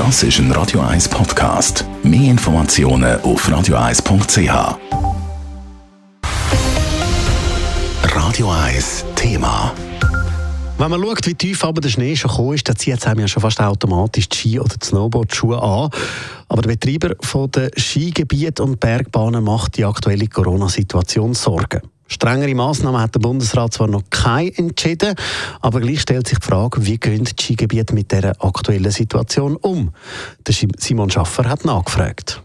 Das ist ein Radio 1 Podcast. Mehr Informationen auf radio1.ch. Radio 1 Thema. Wenn man schaut, wie tief aber der Schnee schon gekommen ist, dann zieht es einem ja schon fast automatisch die Ski- oder die Snowboardschuhe an. Aber der Betreiber der Skigebiete und Bergbahnen macht die aktuelle Corona-Situation Sorgen. Strengere Massnahmen hat der Bundesrat zwar noch keine entschieden, aber gleich stellt sich die Frage, wie gehen die Skigebiete mit dieser aktuellen Situation um? Der Simon Schaffer hat nachgefragt.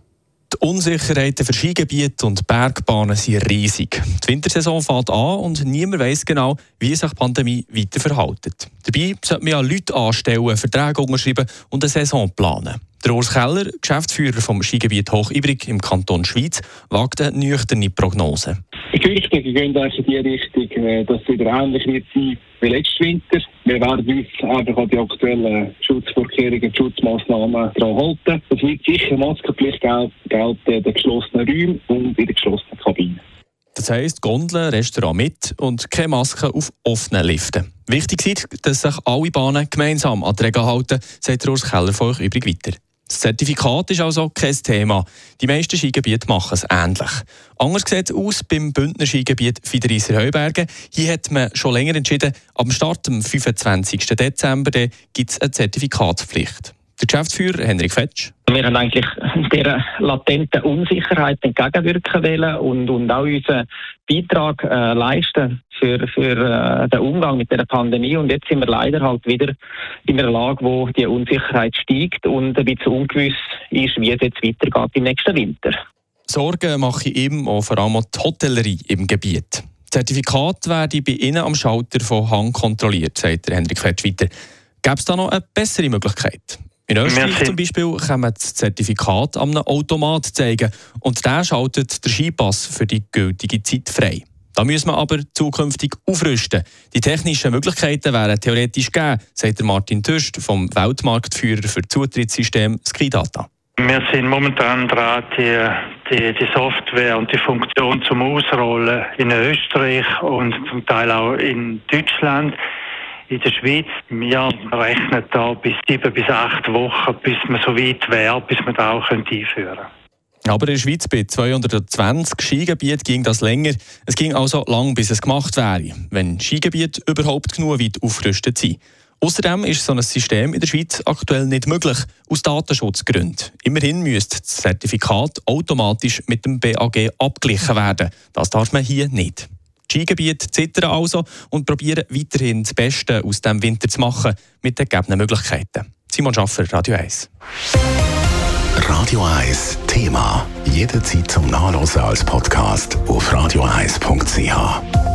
Die Unsicherheiten für Skigebiete und Bergbahnen sind riesig. Die Wintersaison fängt an und niemand weiß genau, wie sich die Pandemie weiter verhält. Dabei sollte man ja Leute anstellen, Verträge unterschreiben und eine Saison planen. Der Urs Keller, Geschäftsführer vom Skigebiet Hochibrig im Kanton Schweiz, wagt eine nüchterne Prognose. Gerüchte gehen in die Richtung, äh, dass es wieder ähnlich wird sein wie letzten Winter. Wir werden uns einfach an die aktuellen Schutzvorkehrungen Schutzmaßnahmen daran halten. Es wird sicher Maskenpflicht gelten in den geschlossenen Räumen und in den geschlossenen Kabinen. Das heisst, Gondeln, Restaurant mit und keine Maske auf offenen Liften. Wichtig ist, dass sich alle Bahnen gemeinsam an die Regeln halten, sagt Urs Keller von euch übrig weiter. Das Zertifikat ist also kein Thema. Die meisten Skigebiete machen es ähnlich. Anders sieht es aus beim Bündner Skigebiet Fiderisser Heubergen. Hier hat man schon länger entschieden, am Start am 25. Dezember gibt es eine Zertifikatspflicht. Der Geschäftsführer Henrik Fetsch. Wir haben eigentlich dieser latenten Unsicherheit entgegenwirken wollen und, und auch unseren Beitrag äh, leisten für, für äh, den Umgang mit der Pandemie. Und jetzt sind wir leider halt wieder in einer Lage, wo die Unsicherheit steigt und ein bisschen ungewiss ist, wie es jetzt weitergeht im nächsten Winter. Sorgen mache ich ihm auch vor allem die Hotellerie im Gebiet. Zertifikat werde bei Ihnen am Schalter von Hang kontrolliert, sagt Henrik Fetsch weiter. Gäbe es da noch eine bessere Möglichkeit? In Österreich Merci. zum Beispiel kann man das Zertifikat an einem Automat zeigen und der schaltet den Skipass für die gültige Zeit frei. Da müssen wir aber zukünftig aufrüsten. Die technischen Möglichkeiten wären theoretisch gegeben, sagt Martin Tüst vom Weltmarktführer für Zutrittssystem Skidata. Wir sind momentan dran, die, die, die, Software und die Funktion zum Ausrollen in Österreich und zum Teil auch in Deutschland in der Schweiz. Wir rechnen da bis sieben bis acht Wochen, bis man so weit wäre, bis man da auch einführen könnte. Aber in der Schweiz bei 220 Skigebieten ging das länger. Es ging also lang, bis es gemacht wäre, wenn Skigebiete überhaupt genug weit aufgerüstet sind. Außerdem ist so ein System in der Schweiz aktuell nicht möglich, aus Datenschutzgründen. Immerhin müsste das Zertifikat automatisch mit dem BAG abgeglichen werden. Das darf man hier nicht. Skigebiete zittern also und probieren weiterhin das Beste aus dem Winter zu machen mit den gegebenen Möglichkeiten. Simon Schaffer, Radio 1. Radio 1 Thema. Jederzeit zum Nachlesen als Podcast auf radio1.ch.